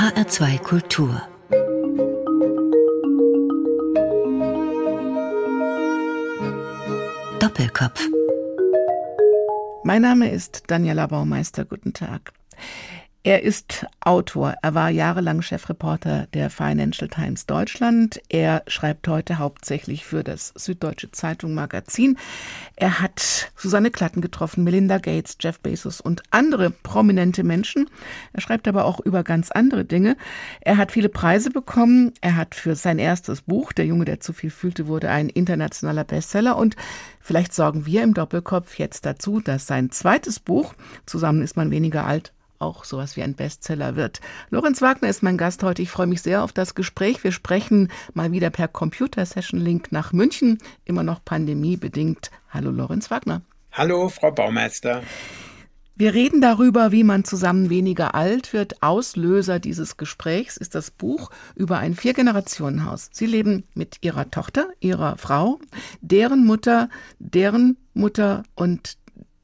HR2 Kultur Doppelkopf Mein Name ist Daniela Baumeister. Guten Tag. Er ist Autor. Er war jahrelang Chefreporter der Financial Times Deutschland. Er schreibt heute hauptsächlich für das Süddeutsche Zeitung Magazin. Er hat Susanne Klatten getroffen, Melinda Gates, Jeff Bezos und andere prominente Menschen. Er schreibt aber auch über ganz andere Dinge. Er hat viele Preise bekommen. Er hat für sein erstes Buch, Der Junge, der zu viel fühlte, wurde ein internationaler Bestseller. Und vielleicht sorgen wir im Doppelkopf jetzt dazu, dass sein zweites Buch, Zusammen ist man weniger alt, auch sowas wie ein Bestseller wird. Lorenz Wagner ist mein Gast heute. Ich freue mich sehr auf das Gespräch. Wir sprechen mal wieder per Computer-Session-Link nach München, immer noch pandemiebedingt. Hallo Lorenz Wagner. Hallo Frau Baumeister. Wir reden darüber, wie man zusammen weniger alt wird. Auslöser dieses Gesprächs ist das Buch über ein Vier-Generationen-Haus. Sie leben mit ihrer Tochter, ihrer Frau, deren Mutter, deren Mutter und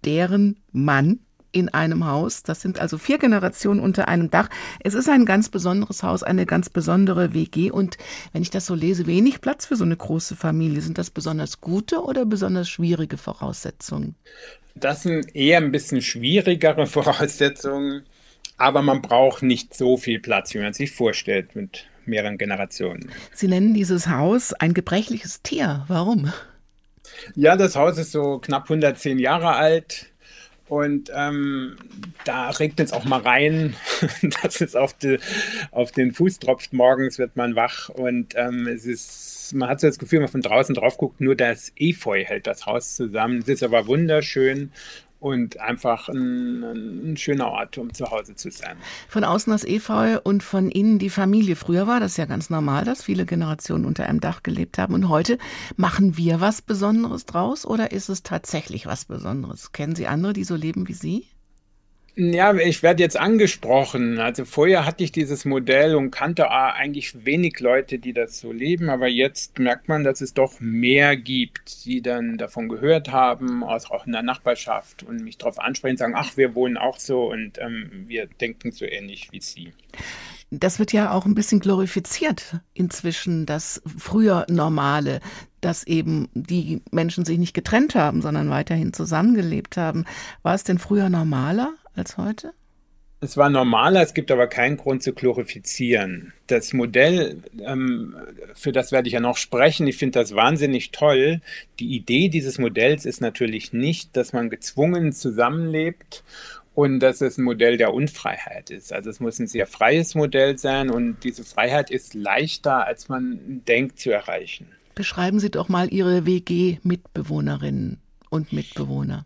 deren Mann in einem Haus. Das sind also vier Generationen unter einem Dach. Es ist ein ganz besonderes Haus, eine ganz besondere WG. Und wenn ich das so lese, wenig Platz für so eine große Familie. Sind das besonders gute oder besonders schwierige Voraussetzungen? Das sind eher ein bisschen schwierigere Voraussetzungen. Aber man braucht nicht so viel Platz, wie man sich vorstellt mit mehreren Generationen. Sie nennen dieses Haus ein gebrechliches Tier. Warum? Ja, das Haus ist so knapp 110 Jahre alt und ähm, da regnet es auch mal rein, dass es auf, die, auf den Fuß tropft. Morgens wird man wach und ähm, es ist, man hat so das Gefühl, wenn man von draußen drauf guckt, nur das Efeu hält das Haus zusammen. Es ist aber wunderschön und einfach ein, ein, schöner Ort, um zu Hause zu sein. Von außen das Efeu und von innen die Familie. Früher war das ja ganz normal, dass viele Generationen unter einem Dach gelebt haben. Und heute machen wir was Besonderes draus oder ist es tatsächlich was Besonderes? Kennen Sie andere, die so leben wie Sie? Ja, ich werde jetzt angesprochen. Also vorher hatte ich dieses Modell und kannte eigentlich wenig Leute, die das so leben, aber jetzt merkt man, dass es doch mehr gibt, die dann davon gehört haben, auch in der Nachbarschaft und mich darauf ansprechen, sagen, ach, wir wohnen auch so und ähm, wir denken so ähnlich wie Sie. Das wird ja auch ein bisschen glorifiziert inzwischen, das früher Normale, dass eben die Menschen sich nicht getrennt haben, sondern weiterhin zusammengelebt haben. War es denn früher normaler als heute? Es war normaler, es gibt aber keinen Grund zu glorifizieren. Das Modell, ähm, für das werde ich ja noch sprechen, ich finde das wahnsinnig toll. Die Idee dieses Modells ist natürlich nicht, dass man gezwungen zusammenlebt und dass es ein Modell der Unfreiheit ist. Also es muss ein sehr freies Modell sein und diese Freiheit ist leichter, als man denkt zu erreichen. Beschreiben Sie doch mal Ihre WG-Mitbewohnerinnen und Mitbewohner.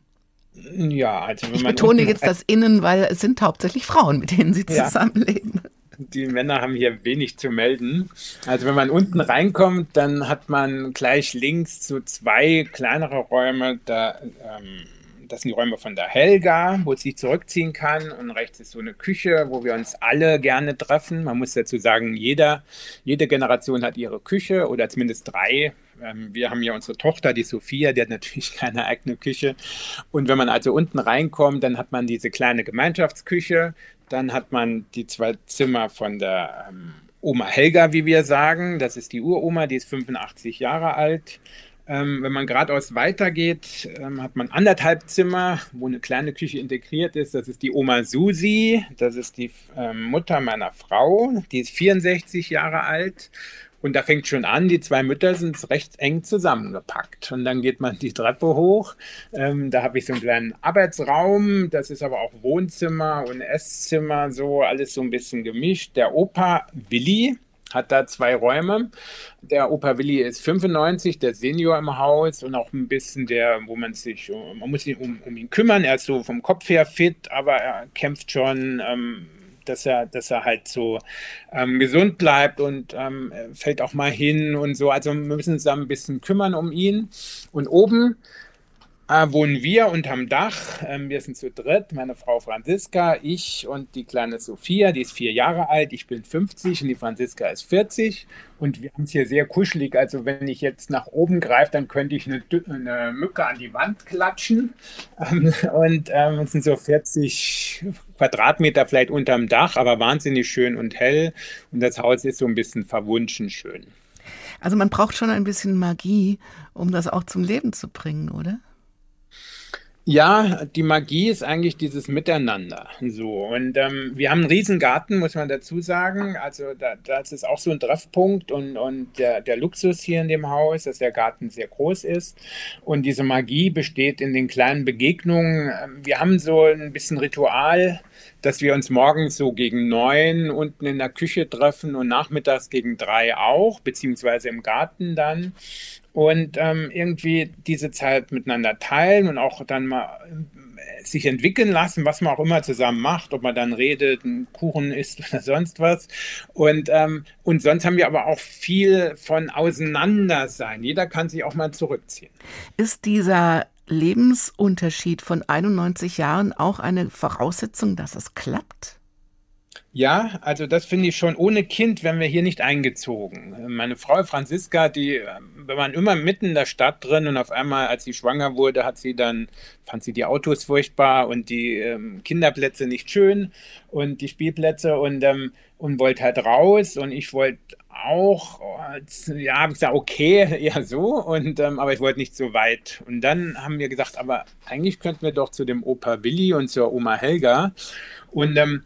Ja, also wenn ich man betone jetzt das Innen, weil es sind hauptsächlich Frauen, mit denen sie zusammenleben. Ja. Die Männer haben hier wenig zu melden. Also wenn man unten reinkommt, dann hat man gleich links so zwei kleinere Räume. Da, ähm, das sind die Räume von der Helga, wo sie sich zurückziehen kann. Und rechts ist so eine Küche, wo wir uns alle gerne treffen. Man muss dazu sagen, jeder, jede Generation hat ihre Küche oder zumindest drei ähm, wir haben ja unsere Tochter, die Sophia, die hat natürlich keine eigene Küche. Und wenn man also unten reinkommt, dann hat man diese kleine Gemeinschaftsküche, dann hat man die zwei Zimmer von der ähm, Oma Helga, wie wir sagen. Das ist die Uroma, die ist 85 Jahre alt. Ähm, wenn man geradeaus weitergeht, ähm, hat man anderthalb Zimmer, wo eine kleine Küche integriert ist. Das ist die Oma Susi, das ist die ähm, Mutter meiner Frau, die ist 64 Jahre alt. Und da fängt schon an, die zwei Mütter sind recht eng zusammengepackt. Und dann geht man die Treppe hoch. Ähm, da habe ich so einen kleinen Arbeitsraum. Das ist aber auch Wohnzimmer und Esszimmer, so alles so ein bisschen gemischt. Der Opa Willi hat da zwei Räume. Der Opa Willi ist 95, der Senior im Haus und auch ein bisschen der, wo man sich, man muss sich um, um ihn kümmern. Er ist so vom Kopf her fit, aber er kämpft schon. Ähm, dass er, dass er halt so ähm, gesund bleibt und ähm, fällt auch mal hin und so. Also wir müssen uns da ein bisschen kümmern um ihn. Und oben äh, wohnen wir unterm Dach. Ähm, wir sind zu dritt, meine Frau Franziska, ich und die kleine Sophia, die ist vier Jahre alt, ich bin 50 und die Franziska ist 40. Und wir haben es hier sehr kuschelig. Also wenn ich jetzt nach oben greife, dann könnte ich eine, eine Mücke an die Wand klatschen. Ähm, und ähm, es sind so 40 Quadratmeter vielleicht unterm Dach, aber wahnsinnig schön und hell. Und das Haus ist so ein bisschen verwunschen schön. Also man braucht schon ein bisschen Magie, um das auch zum Leben zu bringen, oder? Ja, die Magie ist eigentlich dieses Miteinander. So. Und ähm, wir haben einen riesen Garten, muss man dazu sagen. Also da, das ist auch so ein Treffpunkt und, und der, der Luxus hier in dem Haus, dass der Garten sehr groß ist. Und diese Magie besteht in den kleinen Begegnungen. Ähm, wir haben so ein bisschen Ritual, dass wir uns morgens so gegen neun unten in der Küche treffen und nachmittags gegen drei auch, beziehungsweise im Garten dann und ähm, irgendwie diese Zeit miteinander teilen und auch dann mal äh, sich entwickeln lassen, was man auch immer zusammen macht, ob man dann redet, einen Kuchen isst oder sonst was. Und, ähm, und sonst haben wir aber auch viel von Auseinandersein. Jeder kann sich auch mal zurückziehen. Ist dieser Lebensunterschied von 91 Jahren auch eine Voraussetzung, dass es klappt? Ja, also das finde ich schon. Ohne Kind wären wir hier nicht eingezogen. Meine Frau Franziska, die, wir waren immer mitten in der Stadt drin und auf einmal, als sie schwanger wurde, hat sie dann, fand sie die Autos furchtbar und die ähm, Kinderplätze nicht schön und die Spielplätze und, ähm, und wollte halt raus und ich wollte auch, ja, habe ich gesagt, okay, eher so, und, ähm, aber ich wollte nicht so weit. Und dann haben wir gesagt, aber eigentlich könnten wir doch zu dem Opa Willi und zur Oma Helga. Und ähm,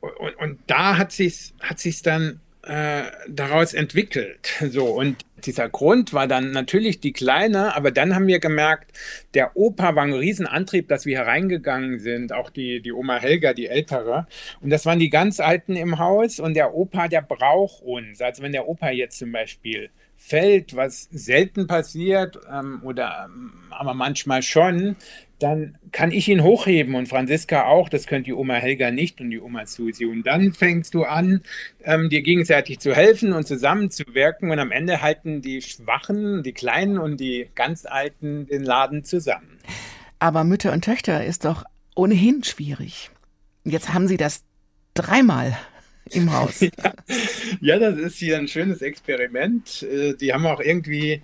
und, und da hat sich hat sich's dann äh, daraus entwickelt. So und dieser Grund war dann natürlich die kleine, aber dann haben wir gemerkt, der Opa war ein Riesenantrieb, dass wir hereingegangen sind, auch die, die Oma Helga, die ältere. Und das waren die ganz Alten im Haus und der Opa, der braucht uns. Also wenn der Opa jetzt zum Beispiel fällt, was selten passiert ähm, oder ähm, aber manchmal schon, dann kann ich ihn hochheben und Franziska auch. Das könnte die Oma Helga nicht und die Oma Susi. Und dann fängst du an, ähm, dir gegenseitig zu helfen und zusammenzuwirken. Und am Ende halten die Schwachen, die Kleinen und die ganz Alten den Laden zusammen. Aber Mütter und Töchter ist doch ohnehin schwierig. Jetzt haben Sie das dreimal im Haus. ja, ja, das ist hier ein schönes Experiment. Äh, die haben auch irgendwie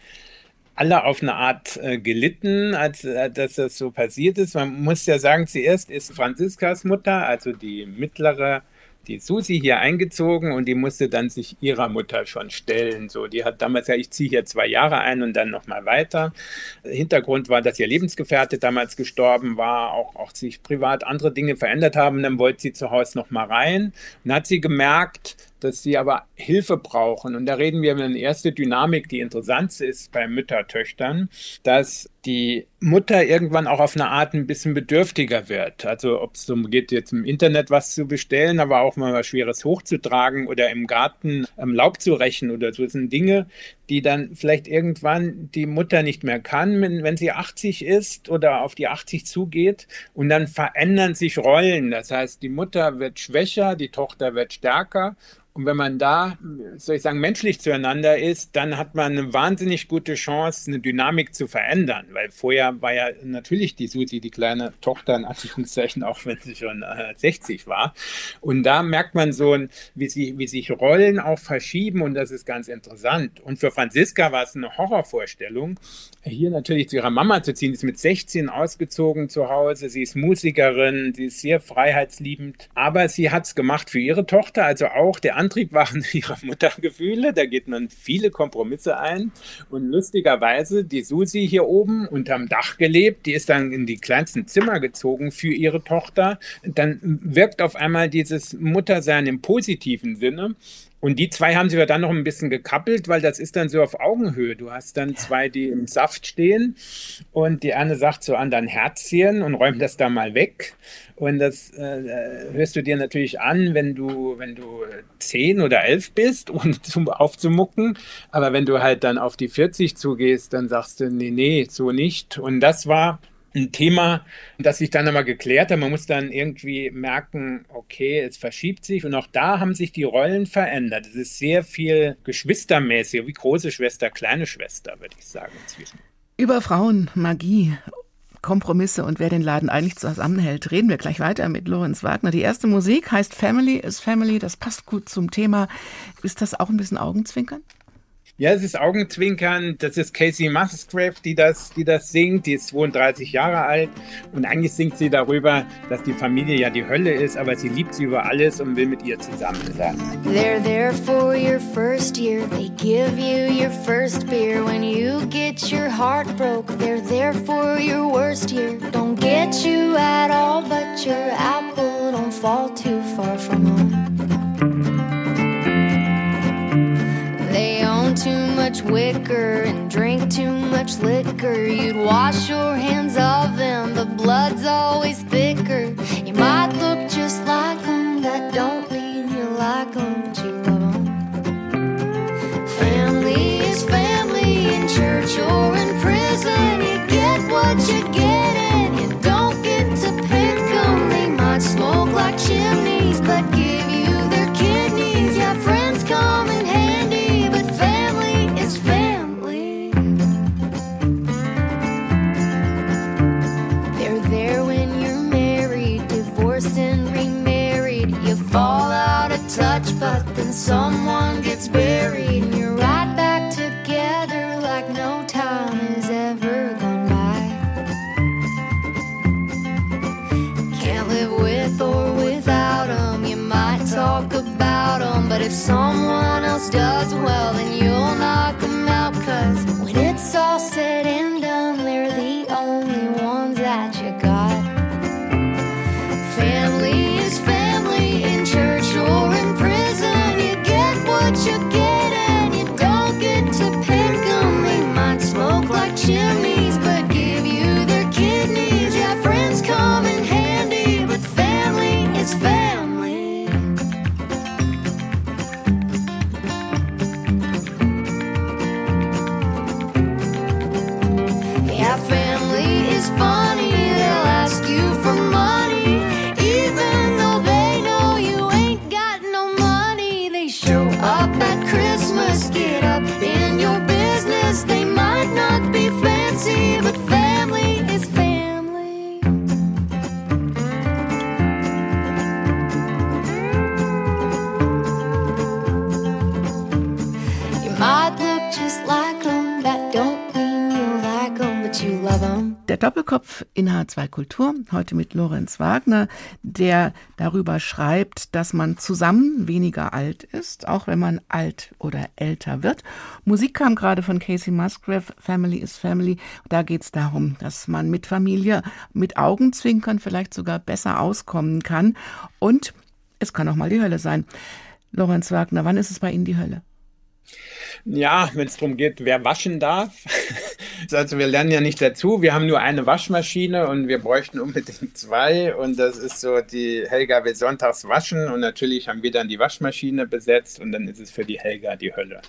alle auf eine Art äh, gelitten, als äh, dass das so passiert ist. Man muss ja sagen, zuerst ist Franziskas Mutter, also die mittlere die Susi hier eingezogen und die musste dann sich ihrer Mutter schon stellen. So, die hat damals ja, ich ziehe hier zwei Jahre ein und dann nochmal weiter. Hintergrund war, dass ihr Lebensgefährte damals gestorben war, auch, auch sich privat andere Dinge verändert haben. Dann wollte sie zu Hause nochmal rein und hat sie gemerkt, dass sie aber Hilfe brauchen. Und da reden wir über eine erste Dynamik, die interessant ist bei Müttertöchtern, dass die Mutter irgendwann auch auf eine Art ein bisschen bedürftiger wird. Also ob es darum geht, jetzt im Internet was zu bestellen, aber auch mal was Schweres hochzutragen oder im Garten ähm, Laub zu rächen oder so. Das sind Dinge, die dann vielleicht irgendwann die Mutter nicht mehr kann, wenn, wenn sie 80 ist oder auf die 80 zugeht. Und dann verändern sich Rollen. Das heißt, die Mutter wird schwächer, die Tochter wird stärker. Und wenn man da, soll ich sagen, menschlich zueinander ist, dann hat man eine wahnsinnig gute Chance, eine Dynamik zu verändern. Weil vorher war ja natürlich die Susi, die kleine Tochter, in Anführungszeichen, auch wenn sie schon äh, 60 war. Und da merkt man so, wie, sie, wie sich Rollen auch verschieben und das ist ganz interessant. Und für Franziska war es eine Horrorvorstellung, hier natürlich zu ihrer Mama zu ziehen. Sie ist mit 16 ausgezogen zu Hause, sie ist Musikerin, sie ist sehr freiheitsliebend, aber sie hat es gemacht für ihre Tochter, also auch der Antrieb waren ihre Muttergefühle. Da geht man viele Kompromisse ein. Und lustigerweise, die Susi hier oben unterm Dach gelebt, die ist dann in die kleinsten Zimmer gezogen für ihre Tochter. Dann wirkt auf einmal dieses Muttersein im positiven Sinne. Und die zwei haben sich ja dann noch ein bisschen gekappelt, weil das ist dann so auf Augenhöhe. Du hast dann zwei, die im Saft stehen und die eine sagt zu anderen Herzchen und räumt das da mal weg. Und das äh, hörst du dir natürlich an, wenn du, wenn du zehn oder elf bist, um zum aufzumucken. Aber wenn du halt dann auf die 40 zugehst, dann sagst du, nee, nee, so nicht. Und das war ein Thema, das sich dann einmal geklärt hat. Man muss dann irgendwie merken, okay, es verschiebt sich und auch da haben sich die Rollen verändert. Es ist sehr viel geschwistermäßig, wie große Schwester, kleine Schwester, würde ich sagen inzwischen. Über Frauen, Magie, Kompromisse und wer den Laden eigentlich zusammenhält, reden wir gleich weiter mit Lorenz Wagner. Die erste Musik heißt Family is Family, das passt gut zum Thema. Ist das auch ein bisschen Augenzwinkern? Ja, es ist Augenzwinkern. Das ist Casey Musgrave, die das, die das singt. Die ist 32 Jahre alt. Und eigentlich singt sie darüber, dass die Familie ja die Hölle ist, aber sie liebt sie über alles und will mit ihr zusammen sein. They're there for your first year. They give you your first beer. When you get your heart broke, they're there for your worst year. Don't get you at all, but your apple don't fall too far from much wicker and drink too much liquor. You'd wash your hands of them, the blood's always thicker. You might look just like them, that don't mean you like them, but you love them. Family is family in church or in prison. You get what you get, someone gets buried, and you're right back together like no time has ever gone by. Can't live with or without them. You might talk about them, but if someone else does, well, then you'll Doppelkopf in H2 Kultur, heute mit Lorenz Wagner, der darüber schreibt, dass man zusammen weniger alt ist, auch wenn man alt oder älter wird. Musik kam gerade von Casey Musgrave, Family is Family. Da geht es darum, dass man mit Familie, mit Augenzwinkern vielleicht sogar besser auskommen kann. Und es kann auch mal die Hölle sein. Lorenz Wagner, wann ist es bei Ihnen die Hölle? Ja, wenn es darum geht, wer waschen darf. Also wir lernen ja nicht dazu. Wir haben nur eine Waschmaschine und wir bräuchten unbedingt zwei. Und das ist so, die Helga will sonntags waschen und natürlich haben wir dann die Waschmaschine besetzt und dann ist es für die Helga die Hölle.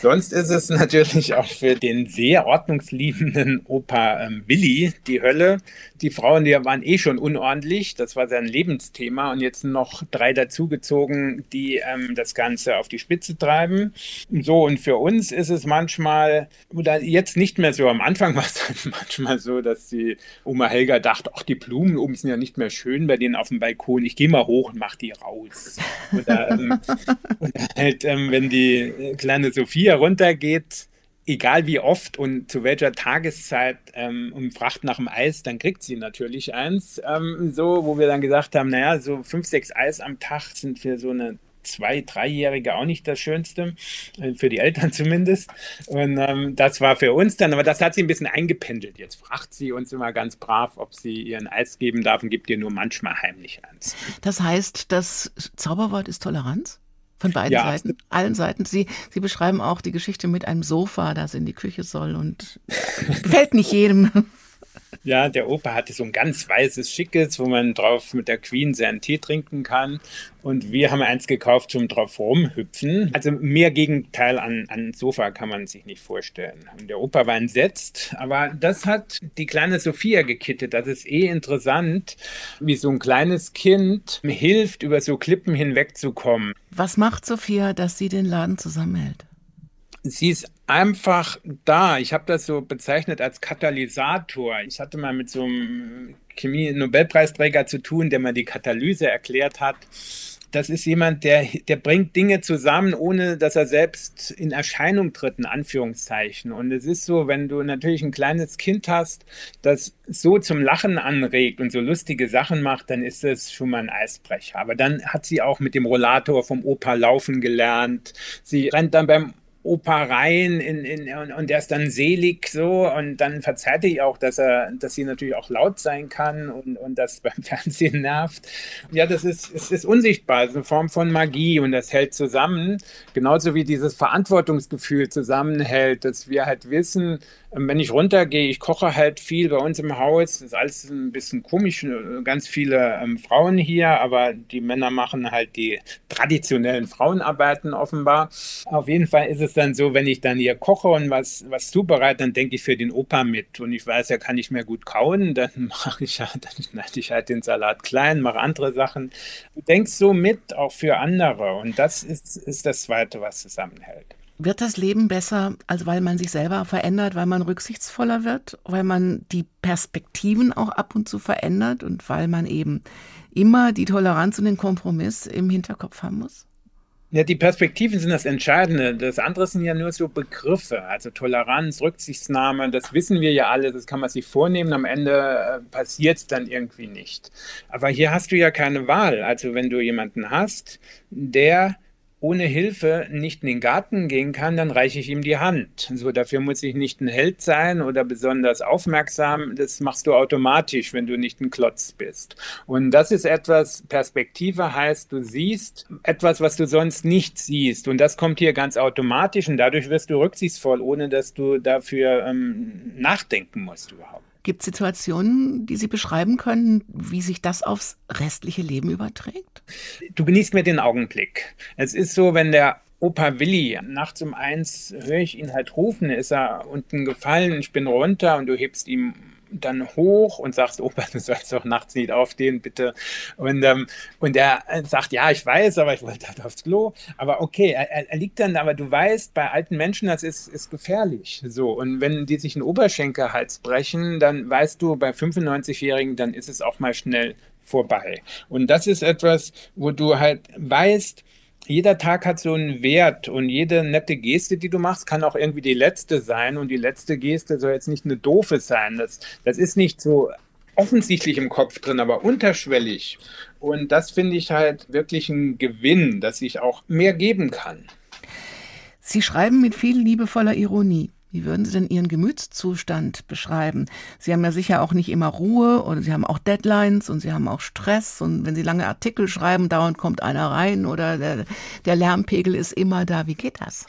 Sonst ist es natürlich auch für den sehr ordnungsliebenden Opa ähm, Willi die Hölle. Die Frauen, die waren eh schon unordentlich, das war sein Lebensthema und jetzt noch drei dazugezogen, die ähm, das Ganze auf die Spitze treiben. So, und für uns ist es manchmal, oder jetzt nicht mehr so, am Anfang war es manchmal so, dass die Oma Helga dachte, ach, die Blumen oben sind ja nicht mehr schön bei denen auf dem Balkon, ich gehe mal hoch und mach die raus. Oder, ähm, oder halt, ähm, wenn die äh, kleine Sophia runtergeht, egal wie oft und zu welcher Tageszeit ähm, und fragt nach dem Eis, dann kriegt sie natürlich eins. Ähm, so, wo wir dann gesagt haben, naja, so fünf, sechs Eis am Tag sind für so eine zwei, dreijährige auch nicht das Schönste, äh, für die Eltern zumindest. Und ähm, das war für uns dann, aber das hat sie ein bisschen eingependelt. Jetzt fragt sie uns immer ganz brav, ob sie ihr ein Eis geben darf und gibt ihr nur manchmal heimlich eins. Das heißt, das Zauberwort ist Toleranz? Von beiden Ja. Seiten, allen Seiten. Sie, Sie beschreiben auch die Geschichte mit einem Sofa, das in die Küche soll und gefällt nicht jedem. Ja, der Opa hatte so ein ganz weißes, schickes, wo man drauf mit der Queen seinen Tee trinken kann. Und wir haben eins gekauft zum drauf rumhüpfen. Also mehr Gegenteil an, an Sofa kann man sich nicht vorstellen. Und der Opa war entsetzt, aber das hat die kleine Sophia gekittet. Das ist eh interessant, wie so ein kleines Kind hilft, über so Klippen hinwegzukommen. Was macht Sophia, dass sie den Laden zusammenhält? sie ist einfach da. Ich habe das so bezeichnet als Katalysator. Ich hatte mal mit so einem Chemie-Nobelpreisträger zu tun, der mir die Katalyse erklärt hat das ist jemand, der, der bringt Dinge zusammen, ohne dass er selbst in Erscheinung tritt, in Anführungszeichen. Und es ist so, wenn du natürlich ein kleines Kind hast, das so zum Lachen anregt und so lustige Sachen macht, dann ist es schon mal ein Eisbrecher. Aber dann hat sie auch mit dem Rollator vom Opa laufen gelernt. Sie rennt dann beim Opa rein in, in, und, und der ist dann selig so und dann verzerrt ich auch, dass er, dass sie natürlich auch laut sein kann und, und das beim Fernsehen nervt. Ja, das ist, es ist unsichtbar, es ist eine Form von Magie und das hält zusammen, genauso wie dieses Verantwortungsgefühl zusammenhält, dass wir halt wissen, wenn ich runtergehe, ich koche halt viel bei uns im Haus. Das ist alles ein bisschen komisch, äh, ganz viele ähm, Frauen hier, aber die Männer machen halt die traditionellen Frauenarbeiten offenbar. Auf jeden Fall ist es dann so, wenn ich dann hier koche und was, was zubereite, dann denke ich für den Opa mit. Und ich weiß, er kann nicht mehr gut kauen, dann mache ich halt, dann schneide ich halt den Salat klein, mache andere Sachen. Du denkst so mit, auch für andere. Und das ist, ist das Zweite, was zusammenhält. Wird das Leben besser, als weil man sich selber verändert, weil man rücksichtsvoller wird, weil man die Perspektiven auch ab und zu verändert und weil man eben immer die Toleranz und den Kompromiss im Hinterkopf haben muss? Ja, die Perspektiven sind das Entscheidende. Das andere sind ja nur so Begriffe, also Toleranz, Rücksichtsnahme, das wissen wir ja alle, das kann man sich vornehmen, am Ende äh, passiert es dann irgendwie nicht. Aber hier hast du ja keine Wahl. Also wenn du jemanden hast, der ohne Hilfe nicht in den Garten gehen kann, dann reiche ich ihm die Hand. So, dafür muss ich nicht ein Held sein oder besonders aufmerksam. Das machst du automatisch, wenn du nicht ein Klotz bist. Und das ist etwas, Perspektive heißt, du siehst etwas, was du sonst nicht siehst. Und das kommt hier ganz automatisch und dadurch wirst du rücksichtsvoll, ohne dass du dafür ähm, nachdenken musst überhaupt. Gibt es Situationen, die Sie beschreiben können, wie sich das aufs restliche Leben überträgt? Du genießt mir den Augenblick. Es ist so, wenn der Opa Willi, nachts um eins höre ich ihn halt rufen, ist er unten gefallen, ich bin runter und du hebst ihm dann hoch und sagst, Opa, du sollst doch nachts nicht aufstehen, bitte. Und, ähm, und er sagt, ja, ich weiß, aber ich wollte halt aufs Klo. Aber okay, er, er liegt dann, aber du weißt, bei alten Menschen, das ist, ist gefährlich. So. Und wenn die sich einen Oberschenkelhals brechen, dann weißt du, bei 95-Jährigen, dann ist es auch mal schnell vorbei. Und das ist etwas, wo du halt weißt, jeder Tag hat so einen Wert und jede nette Geste, die du machst, kann auch irgendwie die letzte sein und die letzte Geste soll jetzt nicht eine doofe sein. Das, das ist nicht so offensichtlich im Kopf drin, aber unterschwellig. Und das finde ich halt wirklich ein Gewinn, dass ich auch mehr geben kann. Sie schreiben mit viel liebevoller Ironie. Wie würden Sie denn Ihren Gemütszustand beschreiben? Sie haben ja sicher auch nicht immer Ruhe oder Sie haben auch Deadlines und Sie haben auch Stress und wenn Sie lange Artikel schreiben, dauernd kommt einer rein oder der, der Lärmpegel ist immer da. Wie geht das?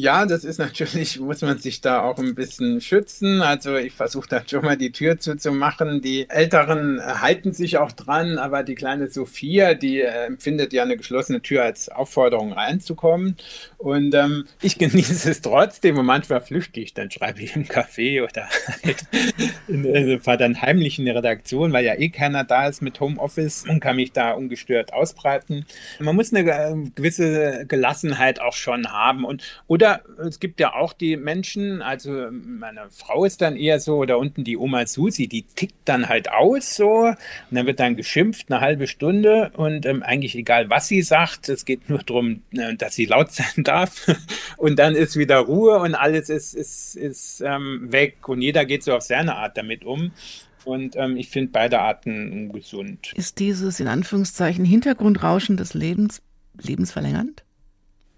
Ja, das ist natürlich, muss man sich da auch ein bisschen schützen. Also ich versuche da schon mal die Tür zuzumachen. Die Älteren halten sich auch dran, aber die kleine Sophia, die äh, empfindet ja eine geschlossene Tür als Aufforderung reinzukommen. Und ähm, ich genieße es trotzdem und manchmal flüchte ich, dann schreibe ich im Café oder halt also fahre dann heimlich in die Redaktion, weil ja eh keiner da ist mit Homeoffice und kann mich da ungestört ausbreiten. Man muss eine äh, gewisse Gelassenheit auch schon haben und oder es gibt ja auch die Menschen, also meine Frau ist dann eher so, da unten die Oma Susi, die tickt dann halt aus so und dann wird dann geschimpft eine halbe Stunde und ähm, eigentlich egal, was sie sagt, es geht nur darum, äh, dass sie laut sein darf und dann ist wieder Ruhe und alles ist, ist, ist ähm, weg und jeder geht so auf seine Art damit um. Und ähm, ich finde beide Arten gesund. Ist dieses in Anführungszeichen Hintergrundrauschen des Lebens lebensverlängernd?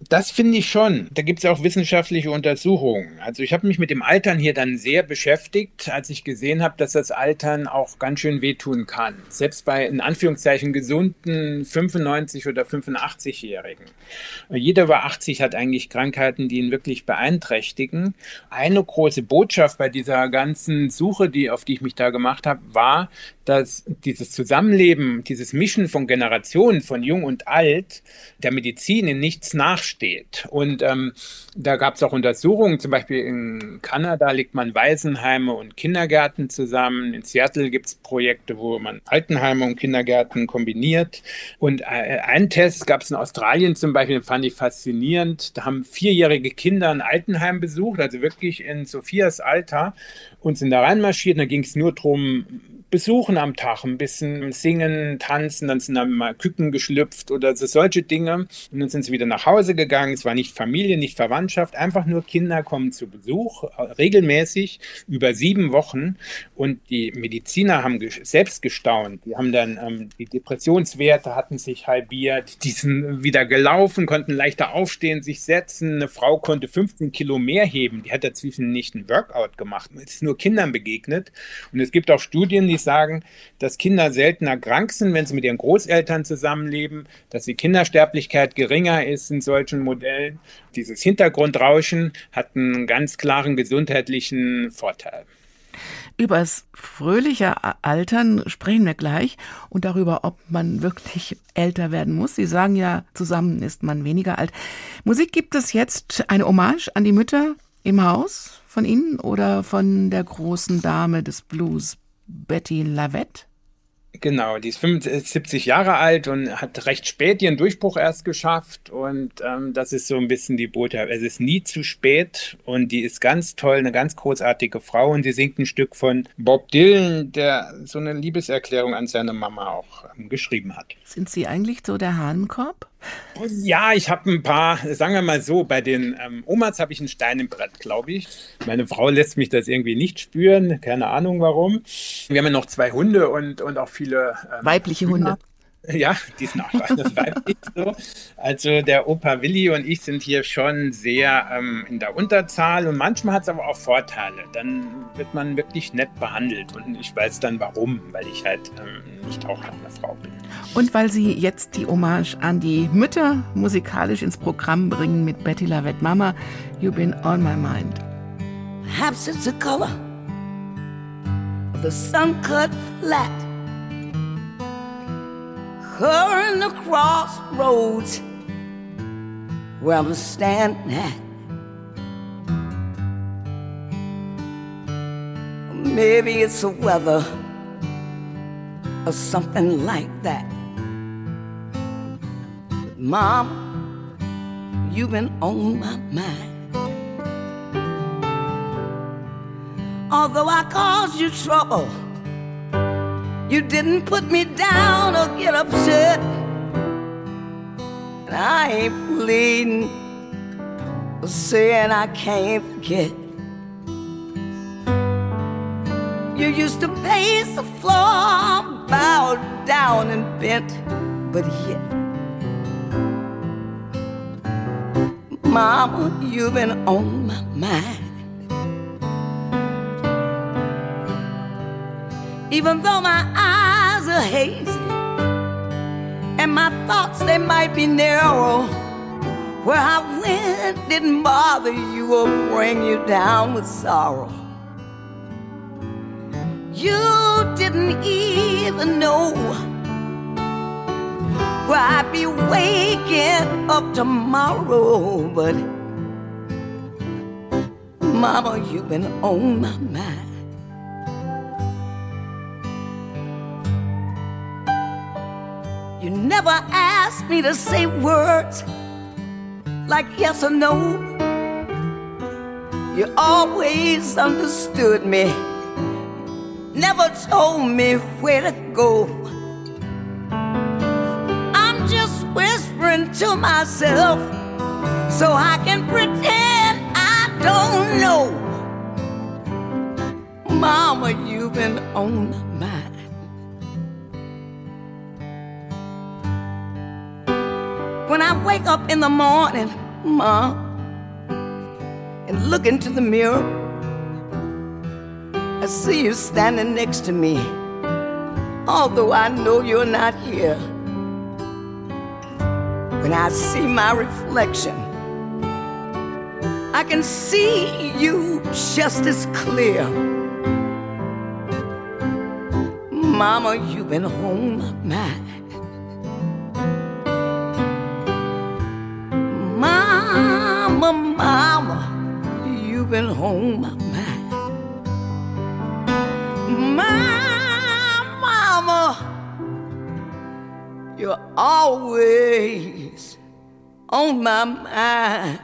Das finde ich schon. Da gibt es auch wissenschaftliche Untersuchungen. Also ich habe mich mit dem Altern hier dann sehr beschäftigt, als ich gesehen habe, dass das Altern auch ganz schön wehtun kann. Selbst bei in Anführungszeichen gesunden 95 oder 85-Jährigen. Jeder über 80 hat eigentlich Krankheiten, die ihn wirklich beeinträchtigen. Eine große Botschaft bei dieser ganzen Suche, die, auf die ich mich da gemacht habe, war, dass dieses Zusammenleben, dieses Mischen von Generationen, von Jung und Alt, der Medizin in nichts nachsteht steht. Und ähm, da gab es auch Untersuchungen, zum Beispiel in Kanada legt man Waisenheime und Kindergärten zusammen. In Seattle gibt es Projekte, wo man Altenheime und Kindergärten kombiniert. Und äh, einen Test gab es in Australien zum Beispiel, den fand ich faszinierend. Da haben vierjährige Kinder ein Altenheim besucht, also wirklich in Sophias Alter, und sind da reinmarschiert. Da ging es nur darum, besuchen am Tag, ein bisschen singen, tanzen, dann sind dann mal Küken geschlüpft oder so solche Dinge. Und dann sind sie wieder nach Hause gegangen. Es war nicht Familie, nicht Verwandtschaft, einfach nur Kinder kommen zu Besuch, äh, regelmäßig über sieben Wochen. Und die Mediziner haben selbst gestaunt. Die haben dann ähm, die Depressionswerte hatten sich halbiert, die sind wieder gelaufen, konnten leichter aufstehen, sich setzen. Eine Frau konnte 15 Kilo mehr heben. Die hat dazwischen nicht ein Workout gemacht. Es ist nur Kindern begegnet. Und es gibt auch Studien, die sagen, dass Kinder seltener krank sind, wenn sie mit ihren Großeltern zusammenleben, dass die Kindersterblichkeit geringer ist in solchen Modellen. Dieses Hintergrundrauschen hat einen ganz klaren gesundheitlichen Vorteil. Über das fröhliche Altern sprechen wir gleich und darüber, ob man wirklich älter werden muss. Sie sagen ja, zusammen ist man weniger alt. Musik gibt es jetzt eine Hommage an die Mütter im Haus von Ihnen oder von der großen Dame des Blues, Betty Lavette? Genau, die ist 75 Jahre alt und hat recht spät ihren Durchbruch erst geschafft. Und ähm, das ist so ein bisschen die Botschaft. Es ist nie zu spät und die ist ganz toll, eine ganz großartige Frau. Und sie singt ein Stück von Bob Dylan, der so eine Liebeserklärung an seine Mama auch ähm, geschrieben hat. Sind Sie eigentlich so der Hahnenkorb? Ja, ich habe ein paar, sagen wir mal so, bei den ähm, Omas habe ich einen Stein im Brett, glaube ich. Meine Frau lässt mich das irgendwie nicht spüren, keine Ahnung warum. Wir haben ja noch zwei Hunde und, und auch viele ähm, weibliche Hunde. Ja, die sind auch das weiblich so. Also der Opa Willi und ich sind hier schon sehr ähm, in der Unterzahl und manchmal hat es aber auch Vorteile. Dann wird man wirklich nett behandelt und ich weiß dann warum, weil ich halt ähm, nicht auch noch eine Frau bin. Und weil Sie jetzt die Hommage an die Mütter musikalisch ins Programm bringen mit Betty Lavette Mama, You've Been On My Mind. Perhaps it's the color of the sun cut flat Her in the crossroads where I'm standing at Maybe it's the weather or something like that. Mom, you've been on my mind. Although I caused you trouble, you didn't put me down or get upset. And I ain't pleading or saying I can't forget. You used to pace the floor, bowed down and bent, but yet, Mama, you've been on my mind. Even though my eyes are hazy and my thoughts they might be narrow, where I went didn't bother you or bring you down with sorrow. You didn't even know where I'd be waking up tomorrow, but Mama, you've been on my mind. Never asked me to say words like yes or no. You always understood me never told me where to go. I'm just whispering to myself so I can pretend I don't know. Mama, you've been on When I wake up in the morning, Mom, and look into the mirror, I see you standing next to me, although I know you're not here. When I see my reflection, I can see you just as clear. Mama, you've been on my bringing home my. My mama, you're always on my mind.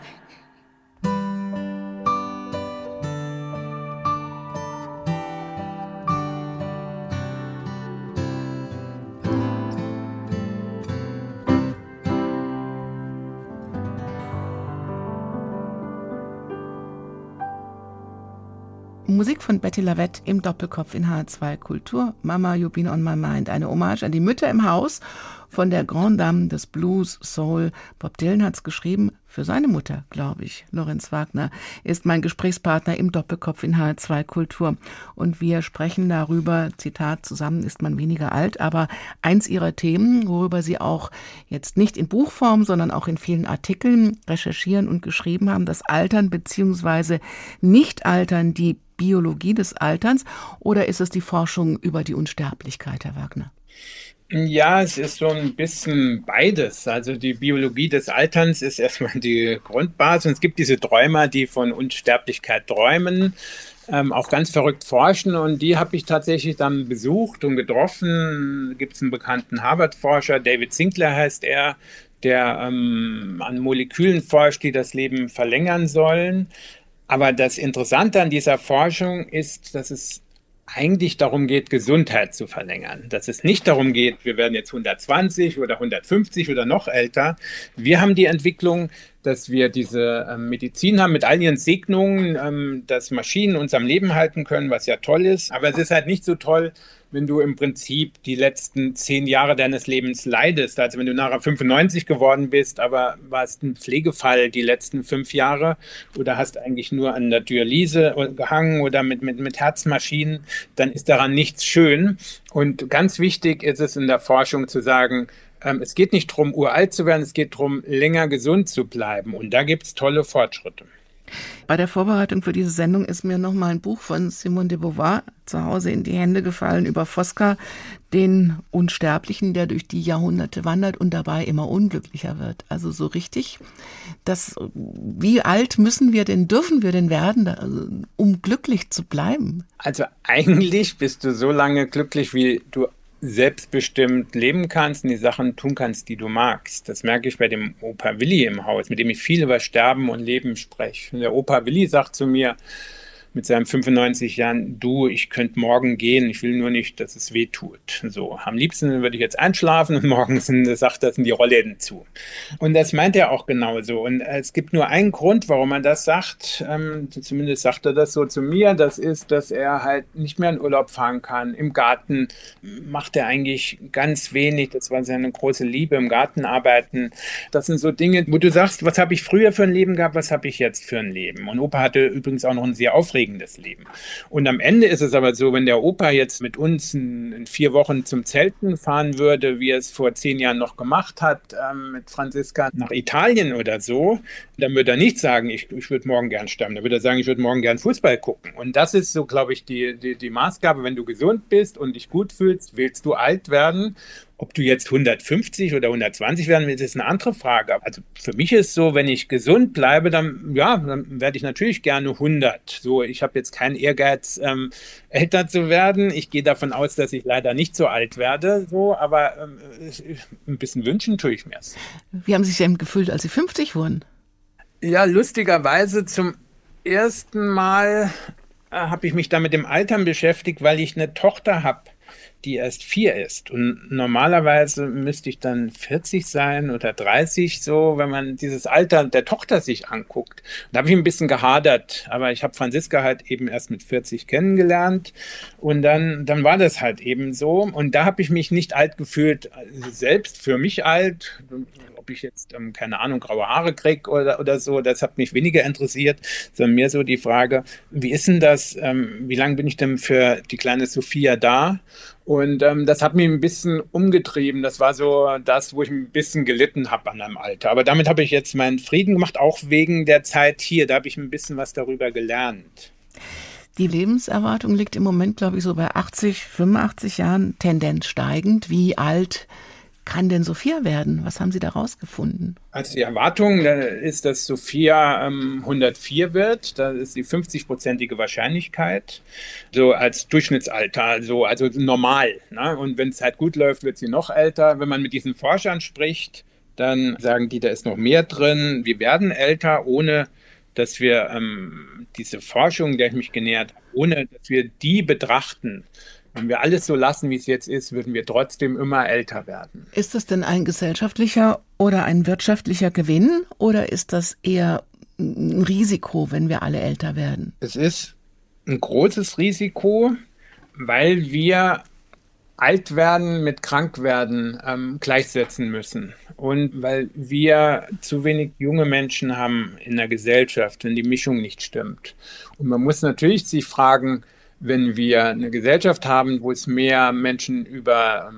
Musik von Betty Lavette im Doppelkopf in H2 Kultur. Mama, You've Been on My Mind. Eine Hommage an die Mütter im Haus von der Grand Dame des Blues Soul. Bob Dylan hat's geschrieben für seine Mutter, glaube ich. Lorenz Wagner ist mein Gesprächspartner im Doppelkopf in H2 Kultur. Und wir sprechen darüber, Zitat, zusammen ist man weniger alt, aber eins ihrer Themen, worüber sie auch jetzt nicht in Buchform, sondern auch in vielen Artikeln recherchieren und geschrieben haben, das Altern beziehungsweise Nicht-Altern, die Biologie des Alterns oder ist es die Forschung über die Unsterblichkeit, Herr Wagner? Ja, es ist so ein bisschen beides. Also die Biologie des Alterns ist erstmal die Grundbasis. Und es gibt diese Träumer, die von Unsterblichkeit träumen, ähm, auch ganz verrückt forschen. Und die habe ich tatsächlich dann besucht und getroffen. Gibt es einen bekannten Harvard-Forscher, David Sinclair heißt er, der ähm, an Molekülen forscht, die das Leben verlängern sollen. Aber das Interessante an dieser Forschung ist, dass es eigentlich darum geht, Gesundheit zu verlängern. Dass es nicht darum geht, wir werden jetzt 120 oder 150 oder noch älter. Wir haben die Entwicklung, dass wir diese ähm, Medizin haben mit all ihren Segnungen, ähm, dass Maschinen uns am Leben halten können, was ja toll ist. Aber es ist halt nicht so toll, wenn du im Prinzip die letzten zehn Jahre deines Lebens leidest. Also wenn du nachher 95 geworden bist, aber warst ein Pflegefall die letzten fünf Jahre oder hast eigentlich nur an der Dialyse gehangen oder mit, mit, mit Herzmaschinen, dann ist daran nichts schön. Und ganz wichtig ist es in der Forschung zu sagen, ähm, es geht nicht darum, uralt zu werden, es geht darum, länger gesund zu bleiben. Und da gibt es tolle Fortschritte. Bei der Vorbereitung für diese Sendung ist mir noch mal ein Buch von Simone de Beauvoir zu Hause in die Hände gefallen über Fosca, den Unsterblichen, der durch die Jahrhunderte wandert und dabei immer unglücklicher wird. Also so richtig, das, wie alt müssen wir denn, dürfen wir denn werden, um glücklich zu bleiben? Also eigentlich bist du so lange glücklich, wie du selbstbestimmt leben kannst und die Sachen tun kannst, die du magst. Das merke ich bei dem Opa Willi im Haus, mit dem ich viel über Sterben und Leben spreche. Und der Opa Willi sagt zu mir, mit seinen 95 Jahren, du, ich könnte morgen gehen, ich will nur nicht, dass es weh tut. So, am liebsten würde ich jetzt einschlafen und morgens sagt das in die Rollläden zu. Und das meint er auch genauso. Und es gibt nur einen Grund, warum er das sagt, ähm, zumindest sagt er das so zu mir, das ist, dass er halt nicht mehr in Urlaub fahren kann. Im Garten macht er eigentlich ganz wenig, das war seine große Liebe, im Garten arbeiten. Das sind so Dinge, wo du sagst, was habe ich früher für ein Leben gehabt, was habe ich jetzt für ein Leben? Und Opa hatte übrigens auch noch ein sehr aufregendes aufregendes Leben. Und am Ende ist es aber so, wenn der Opa jetzt mit uns in, in vier Wochen zum Zelten fahren würde, wie er es vor zehn Jahren noch gemacht hat, ähm, mit Franziska nach Italien oder so, dann würde er nicht sagen, ich, ich würde morgen gern sterben. Dann würde er sagen, ich würde morgen gern Fußball gucken. Und das ist so, glaube ich, die, die, die Maßgabe. Wenn du gesund bist und dich gut fühlst, willst du alt werden. Ob du jetzt 150 oder 120 werden willst, ist eine andere Frage. Also für mich ist so, wenn ich gesund bleibe, dann ja, dann werde ich natürlich gerne 100. So, ich habe jetzt keinen Ehrgeiz, ähm, älter zu werden. Ich gehe davon aus, dass ich leider nicht so alt werde. So, aber ähm, ein bisschen wünschen tue ich mir es. Wie haben Sie sich denn gefühlt, als Sie 50 wurden? Ja, lustigerweise zum ersten Mal äh, habe ich mich da mit dem Altern beschäftigt, weil ich eine Tochter habe die erst vier ist. Und normalerweise müsste ich dann 40 sein oder 30, so, wenn man dieses Alter der Tochter sich anguckt. Da habe ich ein bisschen gehadert, aber ich habe Franziska halt eben erst mit 40 kennengelernt und dann, dann war das halt eben so. Und da habe ich mich nicht alt gefühlt, selbst für mich alt, ob ich jetzt, ähm, keine Ahnung, graue Haare kriege oder, oder so, das hat mich weniger interessiert, sondern mehr so die Frage, wie ist denn das, ähm, wie lange bin ich denn für die kleine Sophia da? Und ähm, das hat mich ein bisschen umgetrieben. Das war so das, wo ich ein bisschen gelitten habe an einem Alter. Aber damit habe ich jetzt meinen Frieden gemacht, auch wegen der Zeit hier. Da habe ich ein bisschen was darüber gelernt. Die Lebenserwartung liegt im Moment, glaube ich, so bei 80, 85 Jahren, Tendenz steigend. Wie alt kann denn Sophia werden? Was haben Sie da rausgefunden? Also die Erwartung ist, dass Sophia ähm, 104 wird. Das ist die 50-prozentige Wahrscheinlichkeit. So als Durchschnittsalter, so, also normal. Ne? Und wenn es halt gut läuft, wird sie noch älter. Wenn man mit diesen Forschern spricht, dann sagen die, da ist noch mehr drin. Wir werden älter, ohne dass wir ähm, diese Forschung, der ich mich genähert habe, ohne dass wir die betrachten. Wenn wir alles so lassen, wie es jetzt ist, würden wir trotzdem immer älter werden. Ist das denn ein gesellschaftlicher oder ein wirtschaftlicher Gewinn oder ist das eher ein Risiko, wenn wir alle älter werden? Es ist ein großes Risiko, weil wir alt werden mit krank werden ähm, gleichsetzen müssen. Und weil wir zu wenig junge Menschen haben in der Gesellschaft, wenn die Mischung nicht stimmt. Und man muss natürlich sich fragen, wenn wir eine Gesellschaft haben, wo es mehr Menschen über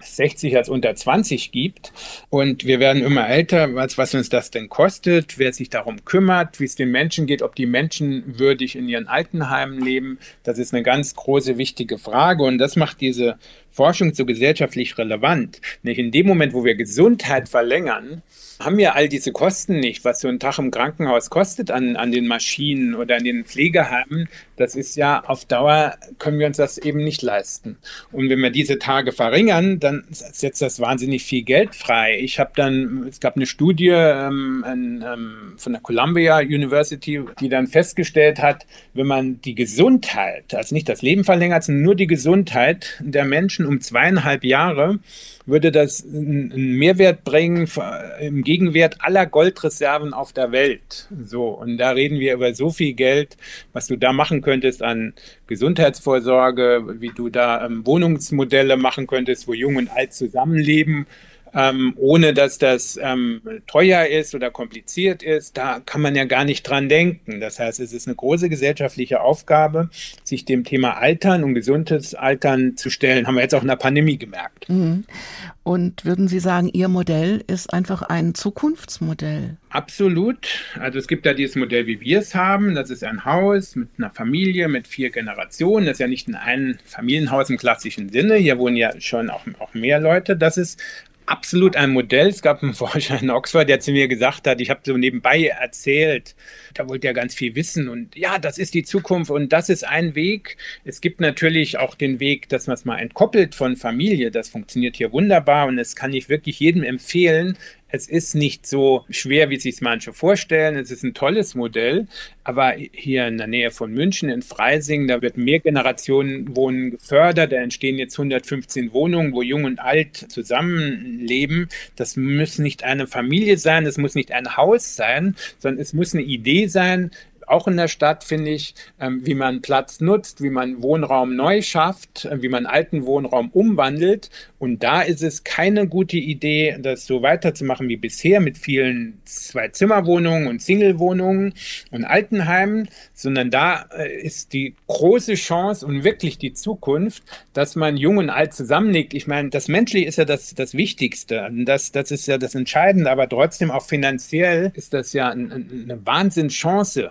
60 ähm, als unter 20 gibt und wir werden immer älter, was, was uns das denn kostet, wer sich darum kümmert, wie es den Menschen geht, ob die Menschen würdig in ihren Altenheimen leben, das ist eine ganz große, wichtige Frage und das macht diese Forschung so gesellschaftlich relevant. Nicht in dem Moment, wo wir Gesundheit verlängern, haben wir all diese Kosten nicht, was so ein Tag im Krankenhaus kostet an, an den Maschinen oder an den Pflegeheimen. Das ist ja auf Dauer können wir uns das eben nicht leisten. Und wenn wir diese Tage verringern, dann setzt das wahnsinnig viel Geld frei. Ich habe dann, es gab eine Studie ähm, ähm, von der Columbia University, die dann festgestellt hat, wenn man die Gesundheit, also nicht das Leben verlängert, sondern nur die Gesundheit der Menschen um zweieinhalb Jahre, würde das einen Mehrwert bringen im Gegenwert aller Goldreserven auf der Welt. So, und da reden wir über so viel Geld, was du da machen könntest an Gesundheitsvorsorge, wie du da ähm, Wohnungsmodelle machen könntest, wo Jung und Alt zusammenleben ähm, ohne dass das ähm, teuer ist oder kompliziert ist, da kann man ja gar nicht dran denken. Das heißt, es ist eine große gesellschaftliche Aufgabe, sich dem Thema Altern und gesundes Altern zu stellen. Haben wir jetzt auch in der Pandemie gemerkt. Mhm. Und würden Sie sagen, Ihr Modell ist einfach ein Zukunftsmodell? Absolut. Also es gibt da dieses Modell, wie wir es haben. Das ist ein Haus mit einer Familie, mit vier Generationen. Das ist ja nicht ein Familienhaus im klassischen Sinne. Hier wohnen ja schon auch, auch mehr Leute. Das ist absolut ein Modell. Es gab einen Forscher in Oxford, der zu mir gesagt hat, ich habe so nebenbei erzählt, da wollte er ganz viel wissen und ja, das ist die Zukunft und das ist ein Weg. Es gibt natürlich auch den Weg, dass man es mal entkoppelt von Familie. Das funktioniert hier wunderbar und es kann ich wirklich jedem empfehlen, es ist nicht so schwer, wie sich manche vorstellen. Es ist ein tolles Modell. Aber hier in der Nähe von München, in Freising, da wird mehr Generationen Wohnen gefördert. Da entstehen jetzt 115 Wohnungen, wo Jung und Alt zusammenleben. Das muss nicht eine Familie sein, es muss nicht ein Haus sein, sondern es muss eine Idee sein, auch in der Stadt, finde ich, ähm, wie man Platz nutzt, wie man Wohnraum neu schafft, äh, wie man alten Wohnraum umwandelt. Und da ist es keine gute Idee, das so weiterzumachen wie bisher mit vielen Zwei-Zimmer-Wohnungen und Single-Wohnungen und Altenheimen, sondern da äh, ist die große Chance und wirklich die Zukunft, dass man Jung und Alt zusammenlegt. Ich meine, das Menschliche ist ja das, das Wichtigste. Das, das ist ja das Entscheidende, aber trotzdem auch finanziell ist das ja eine Wahnsinnschance.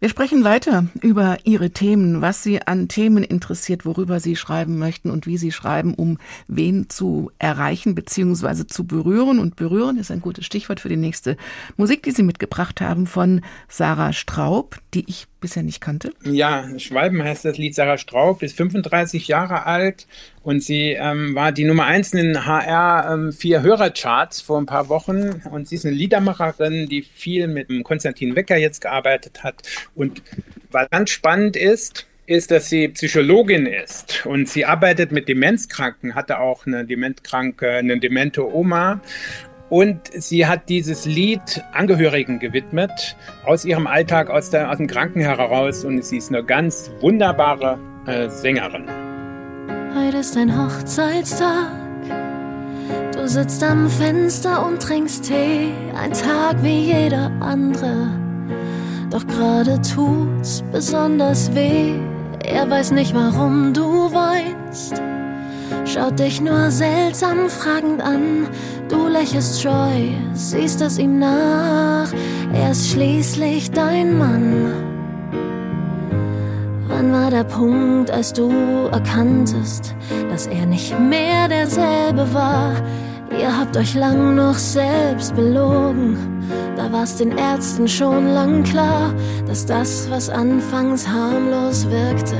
Wir sprechen weiter über Ihre Themen, was Sie an Themen interessiert, worüber Sie schreiben möchten und wie Sie schreiben, um wen zu erreichen bzw. zu berühren. Und berühren ist ein gutes Stichwort für die nächste Musik, die Sie mitgebracht haben von Sarah Straub, die ich bisher nicht kannte. Ja, Schwalben heißt das Lied. Sarah Straub ist 35 Jahre alt und sie ähm, war die Nummer 1 in den HR ähm, 4 Hörercharts vor ein paar Wochen. Und sie ist eine Liedermacherin, die viel mit Konstantin Wecker jetzt gearbeitet hat. Und was ganz spannend ist, ist, dass sie Psychologin ist und sie arbeitet mit Demenzkranken, hatte auch eine dementkranke, eine demente Oma und sie hat dieses Lied Angehörigen gewidmet, aus ihrem Alltag, aus, der, aus dem Kranken heraus. Und sie ist eine ganz wunderbare äh, Sängerin. Heute ist ein Hochzeitstag. Du sitzt am Fenster und trinkst Tee. Ein Tag wie jeder andere. Doch gerade tut's besonders weh. Er weiß nicht, warum du weinst. Schaut dich nur seltsam fragend an. Du lächelst scheu, siehst es ihm nach. Er ist schließlich dein Mann. Wann war der Punkt, als du erkanntest, dass er nicht mehr derselbe war? Ihr habt euch lang noch selbst belogen. Da war's den Ärzten schon lang klar, dass das, was anfangs harmlos wirkte,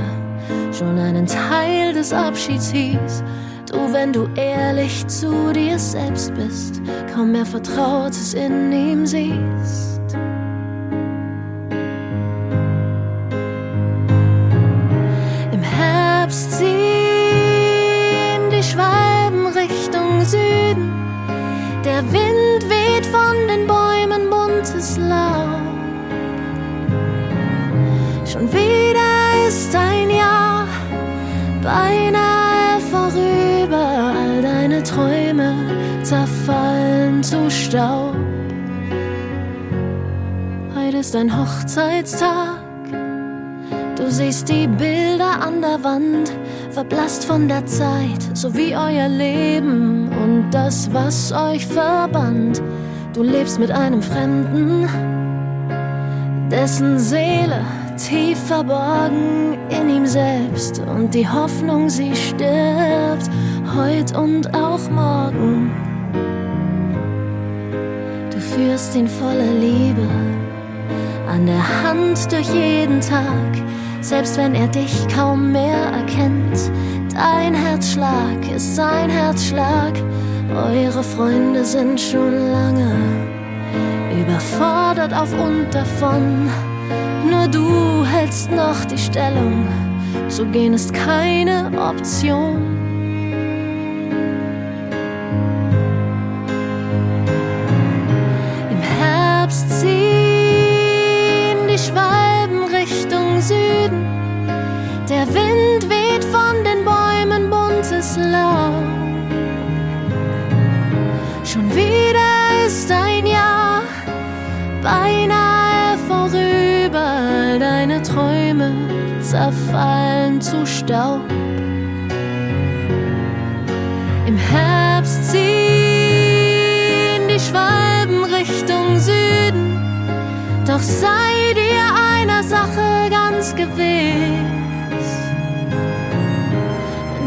schon einen Teil des Abschieds hieß. Du, wenn du ehrlich zu dir selbst bist, kaum mehr Vertrautes in ihm siehst. Im Herbst ziehen die Schwalben Richtung Süden. Der Wind weht von den Bäumen buntes Laub. Staub. Heute ist ein Hochzeitstag. Du siehst die Bilder an der Wand, verblasst von der Zeit, so wie euer Leben und das, was euch verband. Du lebst mit einem Fremden, dessen Seele tief verborgen in ihm selbst und die Hoffnung, sie stirbt, heut und auch morgen. Führst ihn voller Liebe an der Hand durch jeden Tag, selbst wenn er dich kaum mehr erkennt. Dein Herzschlag ist sein Herzschlag, eure Freunde sind schon lange überfordert auf und davon. Nur du hältst noch die Stellung, zu gehen ist keine Option. Zerfallen zu Staub. Im Herbst ziehen die Schwalben Richtung Süden. Doch sei dir einer Sache ganz gewiss.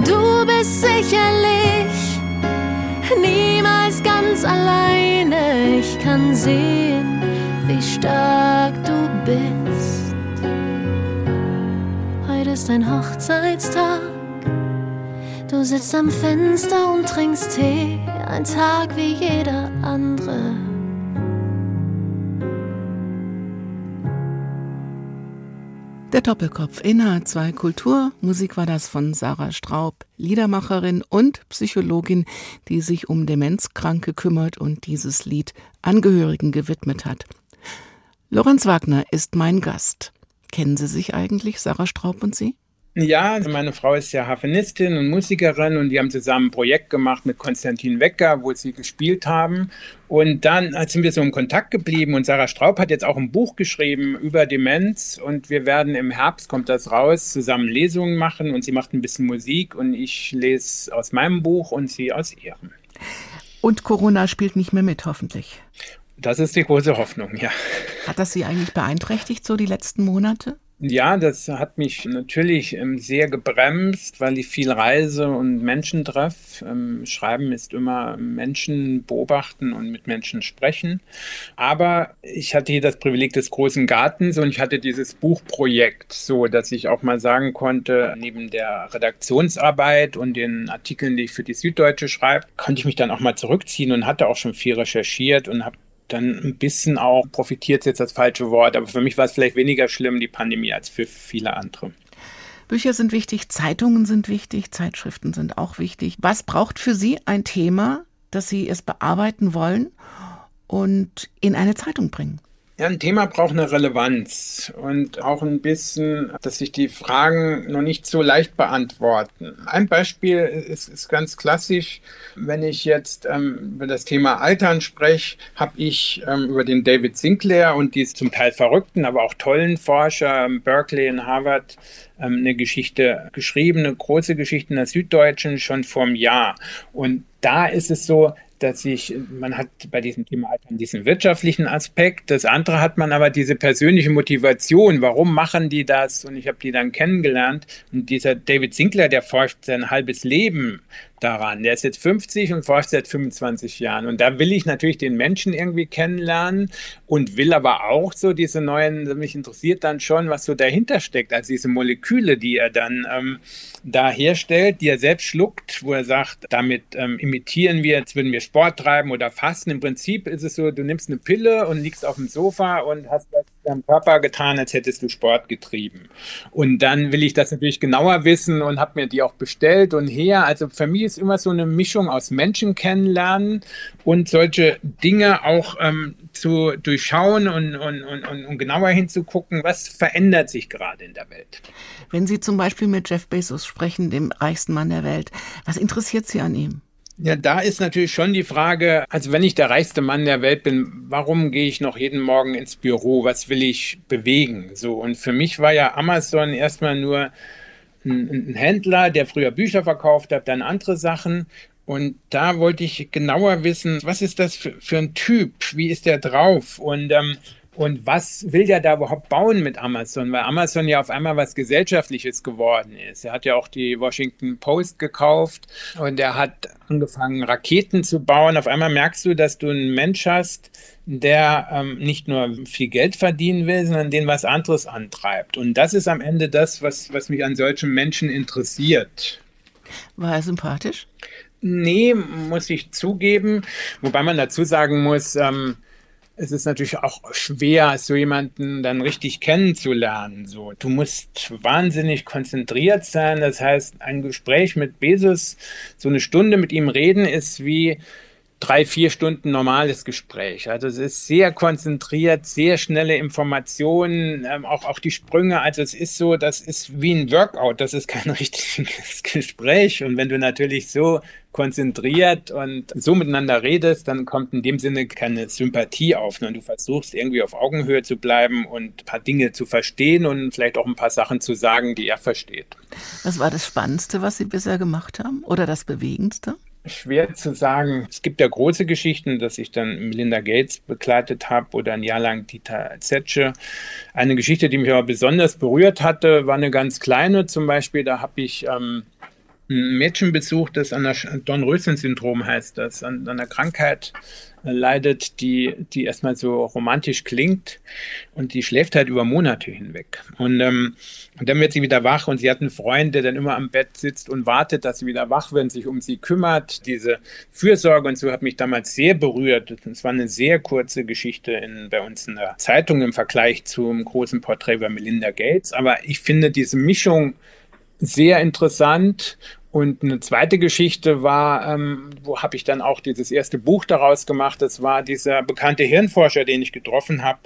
Du bist sicherlich niemals ganz alleine. Ich kann sehen, wie stark ist ein Hochzeitstag. Du sitzt am Fenster und trinkst Tee, ein Tag wie jeder andere. Der Doppelkopf in H2 Kultur. Musik war das von Sarah Straub, Liedermacherin und Psychologin, die sich um Demenzkranke kümmert und dieses Lied Angehörigen gewidmet hat. Lorenz Wagner ist mein Gast. Kennen Sie sich eigentlich, Sarah Straub und Sie? Ja, also meine Frau ist ja Harfenistin und Musikerin und die haben zusammen ein Projekt gemacht mit Konstantin Wecker, wo sie gespielt haben. Und dann sind wir so in Kontakt geblieben und Sarah Straub hat jetzt auch ein Buch geschrieben über Demenz und wir werden im Herbst, kommt das raus, zusammen Lesungen machen und sie macht ein bisschen Musik und ich lese aus meinem Buch und sie aus ihrem. Und Corona spielt nicht mehr mit, hoffentlich. Das ist die große Hoffnung, ja. Hat das Sie eigentlich beeinträchtigt, so die letzten Monate? Ja, das hat mich natürlich ähm, sehr gebremst, weil ich viel reise und Menschen treffe. Ähm, Schreiben ist immer Menschen beobachten und mit Menschen sprechen. Aber ich hatte hier das Privileg des großen Gartens und ich hatte dieses Buchprojekt, so dass ich auch mal sagen konnte, neben der Redaktionsarbeit und den Artikeln, die ich für die Süddeutsche schreibe, konnte ich mich dann auch mal zurückziehen und hatte auch schon viel recherchiert und habe dann ein bisschen auch profitiert jetzt das falsche Wort, aber für mich war es vielleicht weniger schlimm, die Pandemie, als für viele andere. Bücher sind wichtig, Zeitungen sind wichtig, Zeitschriften sind auch wichtig. Was braucht für Sie ein Thema, dass Sie es bearbeiten wollen und in eine Zeitung bringen? Ja, ein Thema braucht eine Relevanz und auch ein bisschen, dass sich die Fragen noch nicht so leicht beantworten. Ein Beispiel ist, ist ganz klassisch. Wenn ich jetzt ähm, über das Thema Altern spreche, habe ich ähm, über den David Sinclair und die zum Teil verrückten, aber auch tollen Forscher ähm, Berkeley und Harvard ähm, eine Geschichte geschrieben, eine große Geschichte in der Süddeutschen schon vor einem Jahr. Und da ist es so, dass ich, man hat bei diesem Thema halt diesen wirtschaftlichen Aspekt, das andere hat man aber diese persönliche Motivation, warum machen die das? Und ich habe die dann kennengelernt. Und dieser David Sinclair, der forscht sein halbes Leben daran. Der ist jetzt 50 und forscht seit 25 Jahren. Und da will ich natürlich den Menschen irgendwie kennenlernen und will aber auch so diese neuen, mich interessiert dann schon, was so dahinter steckt, also diese Moleküle, die er dann ähm, da herstellt, die er selbst schluckt, wo er sagt, damit ähm, imitieren wir, jetzt würden wir Sport treiben oder fasten. Im Prinzip ist es so, du nimmst eine Pille und liegst auf dem Sofa und hast das deinem Körper getan, als hättest du Sport getrieben. Und dann will ich das natürlich genauer wissen und habe mir die auch bestellt und her. Also für mich ist immer so eine Mischung aus Menschen kennenlernen und solche Dinge auch ähm, zu durchschauen und, und, und, und genauer hinzugucken, was verändert sich gerade in der Welt. Wenn Sie zum Beispiel mit Jeff Bezos sprechen, dem reichsten Mann der Welt, was interessiert Sie an ihm? Ja, da ist natürlich schon die Frage, also wenn ich der reichste Mann der Welt bin, warum gehe ich noch jeden Morgen ins Büro? Was will ich bewegen? So, und für mich war ja Amazon erstmal nur ein, ein Händler, der früher Bücher verkauft hat, dann andere Sachen. Und da wollte ich genauer wissen, was ist das für, für ein Typ? Wie ist der drauf? Und ähm, und was will der da überhaupt bauen mit Amazon? Weil Amazon ja auf einmal was Gesellschaftliches geworden ist. Er hat ja auch die Washington Post gekauft und er hat angefangen, Raketen zu bauen. Auf einmal merkst du, dass du einen Mensch hast, der ähm, nicht nur viel Geld verdienen will, sondern den was anderes antreibt. Und das ist am Ende das, was, was mich an solchen Menschen interessiert. War er sympathisch? Nee, muss ich zugeben. Wobei man dazu sagen muss, ähm, es ist natürlich auch schwer, so jemanden dann richtig kennenzulernen. So, du musst wahnsinnig konzentriert sein. Das heißt, ein Gespräch mit Bezos, so eine Stunde mit ihm reden, ist wie drei, vier Stunden normales Gespräch. Also es ist sehr konzentriert, sehr schnelle Informationen, ähm, auch, auch die Sprünge. Also es ist so, das ist wie ein Workout, das ist kein richtiges Gespräch. Und wenn du natürlich so konzentriert und so miteinander redest, dann kommt in dem Sinne keine Sympathie auf, sondern du versuchst irgendwie auf Augenhöhe zu bleiben und ein paar Dinge zu verstehen und vielleicht auch ein paar Sachen zu sagen, die er versteht. Was war das Spannendste, was Sie bisher gemacht haben oder das Bewegendste? schwer zu sagen. Es gibt ja große Geschichten, dass ich dann Melinda Gates begleitet habe oder ein Jahr lang Dieter Zetsche. Eine Geschichte, die mich aber besonders berührt hatte, war eine ganz kleine. Zum Beispiel, da habe ich ähm, ein Mädchen besucht, das an der Dornröschen-Syndrom heißt, das an, an einer Krankheit leidet, die, die erstmal so romantisch klingt und die schläft halt über Monate hinweg. Und, ähm, und dann wird sie wieder wach und sie hat einen Freund, der dann immer am Bett sitzt und wartet, dass sie wieder wach wird und sich um sie kümmert. Diese Fürsorge und so hat mich damals sehr berührt. Es war eine sehr kurze Geschichte in, bei uns in der Zeitung im Vergleich zum großen Porträt über Melinda Gates. Aber ich finde diese Mischung sehr interessant und eine zweite Geschichte war, ähm, wo habe ich dann auch dieses erste Buch daraus gemacht. Das war dieser bekannte Hirnforscher, den ich getroffen habe,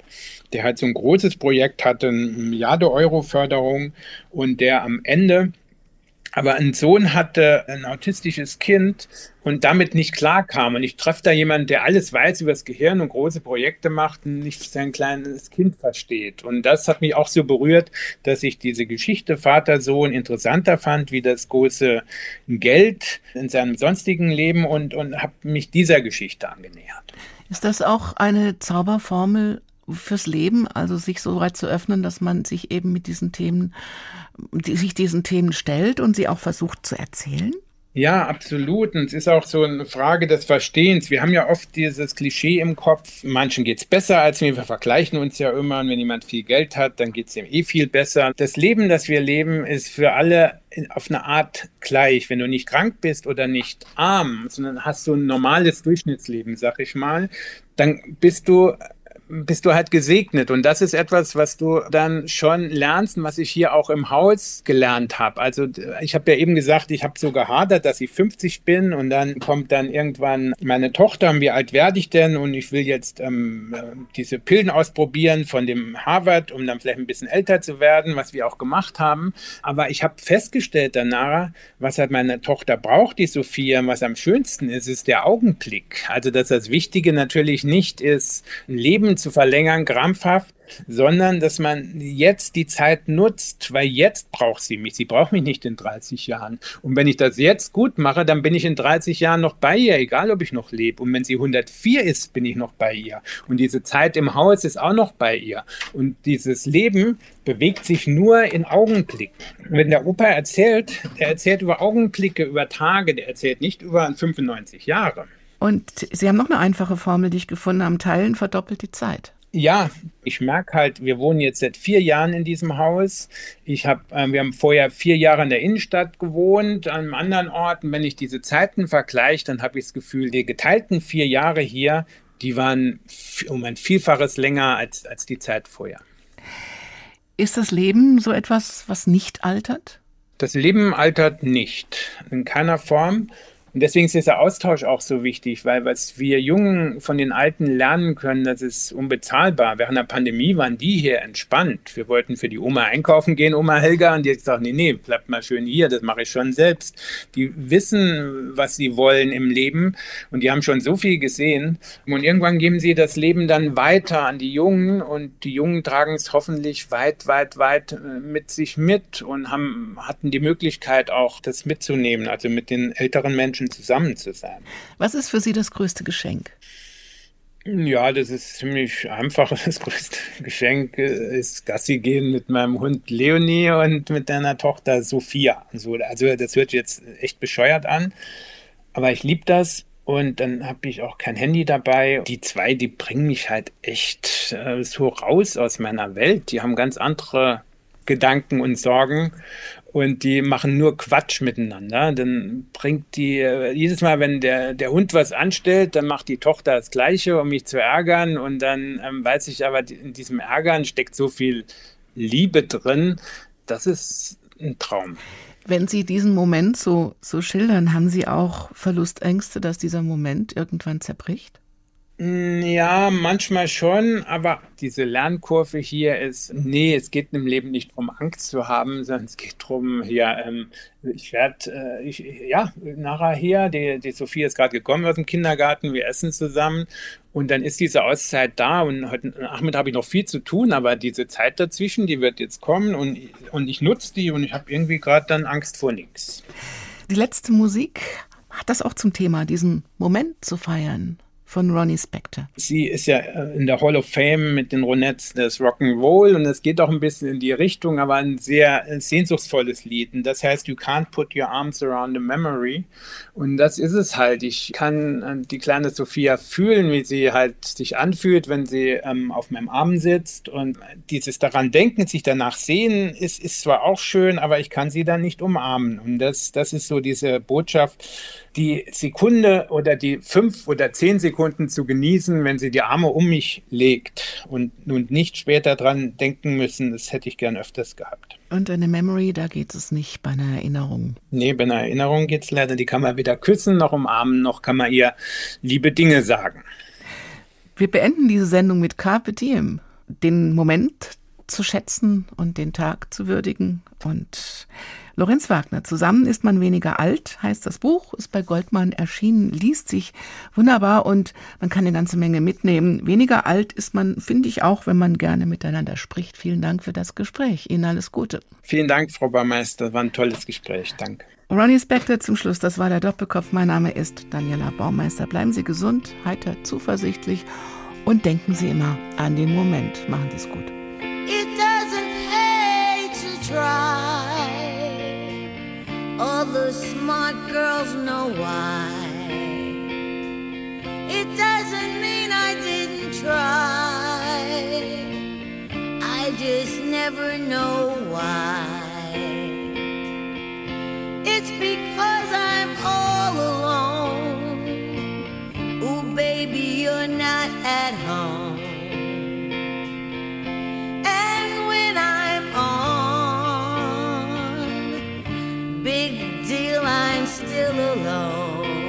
der halt so ein großes Projekt hatte, eine Milliarde Euro Förderung und der am Ende aber ein Sohn hatte ein autistisches Kind und damit nicht klarkam. Und ich treffe da jemanden, der alles weiß über das Gehirn und große Projekte macht und nicht sein kleines Kind versteht. Und das hat mich auch so berührt, dass ich diese Geschichte Vater-Sohn interessanter fand, wie das große Geld in seinem sonstigen Leben und, und habe mich dieser Geschichte angenähert. Ist das auch eine Zauberformel fürs Leben, also sich so weit zu öffnen, dass man sich eben mit diesen Themen, die, sich diesen Themen stellt und sie auch versucht zu erzählen? Ja, absolut. Und es ist auch so eine Frage des Verstehens. Wir haben ja oft dieses Klischee im Kopf, manchen geht es besser als mir. Wir vergleichen uns ja immer. Und wenn jemand viel Geld hat, dann geht es ihm eh viel besser. Das Leben, das wir leben, ist für alle auf eine Art gleich. Wenn du nicht krank bist oder nicht arm, sondern hast so ein normales Durchschnittsleben, sag ich mal, dann bist du bist du halt gesegnet. Und das ist etwas, was du dann schon lernst und was ich hier auch im Haus gelernt habe. Also ich habe ja eben gesagt, ich habe so gehadert, dass ich 50 bin und dann kommt dann irgendwann meine Tochter, wie alt werde ich denn? Und ich will jetzt ähm, diese Pillen ausprobieren von dem Harvard, um dann vielleicht ein bisschen älter zu werden, was wir auch gemacht haben. Aber ich habe festgestellt danach, was halt meine Tochter braucht, die Sophia, was am schönsten ist, ist der Augenblick. Also dass das Wichtige natürlich nicht ist, ein Leben zu verlängern, krampfhaft, sondern dass man jetzt die Zeit nutzt, weil jetzt braucht sie mich. Sie braucht mich nicht in 30 Jahren. Und wenn ich das jetzt gut mache, dann bin ich in 30 Jahren noch bei ihr, egal ob ich noch lebe. Und wenn sie 104 ist, bin ich noch bei ihr. Und diese Zeit im Haus ist auch noch bei ihr. Und dieses Leben bewegt sich nur in Augenblicken. Wenn der Opa erzählt, der erzählt über Augenblicke, über Tage, der erzählt nicht über 95 Jahre. Und Sie haben noch eine einfache Formel, die ich gefunden habe. Teilen verdoppelt die Zeit. Ja, ich merke halt, wir wohnen jetzt seit vier Jahren in diesem Haus. Ich hab, äh, wir haben vorher vier Jahre in der Innenstadt gewohnt, an einem anderen Ort. Und wenn ich diese Zeiten vergleiche, dann habe ich das Gefühl, die geteilten vier Jahre hier, die waren um ein Vielfaches länger als, als die Zeit vorher. Ist das Leben so etwas, was nicht altert? Das Leben altert nicht, in keiner Form. Und deswegen ist dieser Austausch auch so wichtig, weil was wir Jungen von den Alten lernen können, das ist unbezahlbar. Während der Pandemie waren die hier entspannt. Wir wollten für die Oma einkaufen gehen, Oma Helga, und die hat gesagt, nee, nee, bleibt mal schön hier, das mache ich schon selbst. Die wissen, was sie wollen im Leben und die haben schon so viel gesehen. Und irgendwann geben sie das Leben dann weiter an die Jungen und die Jungen tragen es hoffentlich weit, weit, weit äh, mit sich mit und haben, hatten die Möglichkeit auch, das mitzunehmen, also mit den älteren Menschen Menschen zusammen zu sein. Was ist für Sie das größte Geschenk? Ja, das ist ziemlich einfach. Das größte Geschenk ist Gassi gehen mit meinem Hund Leonie und mit deiner Tochter Sophia. Also, das hört jetzt echt bescheuert an, aber ich liebe das. Und dann habe ich auch kein Handy dabei. Die zwei, die bringen mich halt echt äh, so raus aus meiner Welt. Die haben ganz andere Gedanken und Sorgen und die machen nur Quatsch miteinander. Dann bringt die, jedes Mal, wenn der, der Hund was anstellt, dann macht die Tochter das Gleiche, um mich zu ärgern. Und dann ähm, weiß ich aber, in diesem Ärgern steckt so viel Liebe drin. Das ist ein Traum. Wenn Sie diesen Moment so, so schildern, haben Sie auch Verlustängste, dass dieser Moment irgendwann zerbricht? Mm, ja, manchmal schon, aber diese Lernkurve hier ist, nee, es geht im Leben nicht darum, Angst zu haben, sondern es geht darum, hier, ähm, ich werde, äh, ja, nachher hier, die, die Sophie ist gerade gekommen aus dem Kindergarten, wir essen zusammen und dann ist diese Auszeit da und heute Nachmittag habe ich noch viel zu tun, aber diese Zeit dazwischen, die wird jetzt kommen und, und ich nutze die und ich habe irgendwie gerade dann Angst vor nichts. Die letzte Musik hat das auch zum Thema, diesen Moment zu feiern von Ronnie Spector. Sie ist ja äh, in der Hall of Fame mit den Ronettes des Rock'n'Roll und es geht auch ein bisschen in die Richtung, aber ein sehr äh, sehnsuchtsvolles Lied. Und das heißt, You Can't Put Your Arms Around a Memory. Und das ist es halt. Ich kann äh, die kleine Sophia fühlen, wie sie halt sich anfühlt, wenn sie ähm, auf meinem Arm sitzt. Und dieses daran denken, sich danach sehen, ist, ist zwar auch schön, aber ich kann sie dann nicht umarmen. Und das, das ist so diese Botschaft, die Sekunde oder die fünf oder zehn Sekunden zu genießen, wenn sie die Arme um mich legt und nun nicht später dran denken müssen, das hätte ich gern öfters gehabt. Und eine Memory, da geht es nicht bei einer Erinnerung. Nee, bei einer Erinnerung geht es leider, die kann man weder küssen noch umarmen, noch kann man ihr liebe Dinge sagen. Wir beenden diese Sendung mit Carpe Diem. Den Moment zu schätzen und den Tag zu würdigen und Lorenz Wagner. Zusammen ist man weniger alt, heißt das Buch, ist bei Goldmann erschienen, liest sich wunderbar und man kann eine ganze Menge mitnehmen. Weniger alt ist man, finde ich auch, wenn man gerne miteinander spricht. Vielen Dank für das Gespräch. Ihnen alles Gute. Vielen Dank, Frau Baumeister. War ein tolles Gespräch. Danke. Ronnie Spector zum Schluss. Das war der Doppelkopf. Mein Name ist Daniela Baumeister. Bleiben Sie gesund, heiter, zuversichtlich und denken Sie immer an den Moment. Machen Sie es gut. It doesn't hate to try. All the smart girls know why. It doesn't mean I didn't try. I just never know why. It's because I'm all alone. Oh, baby, you're not at home. big deal, I'm still alone.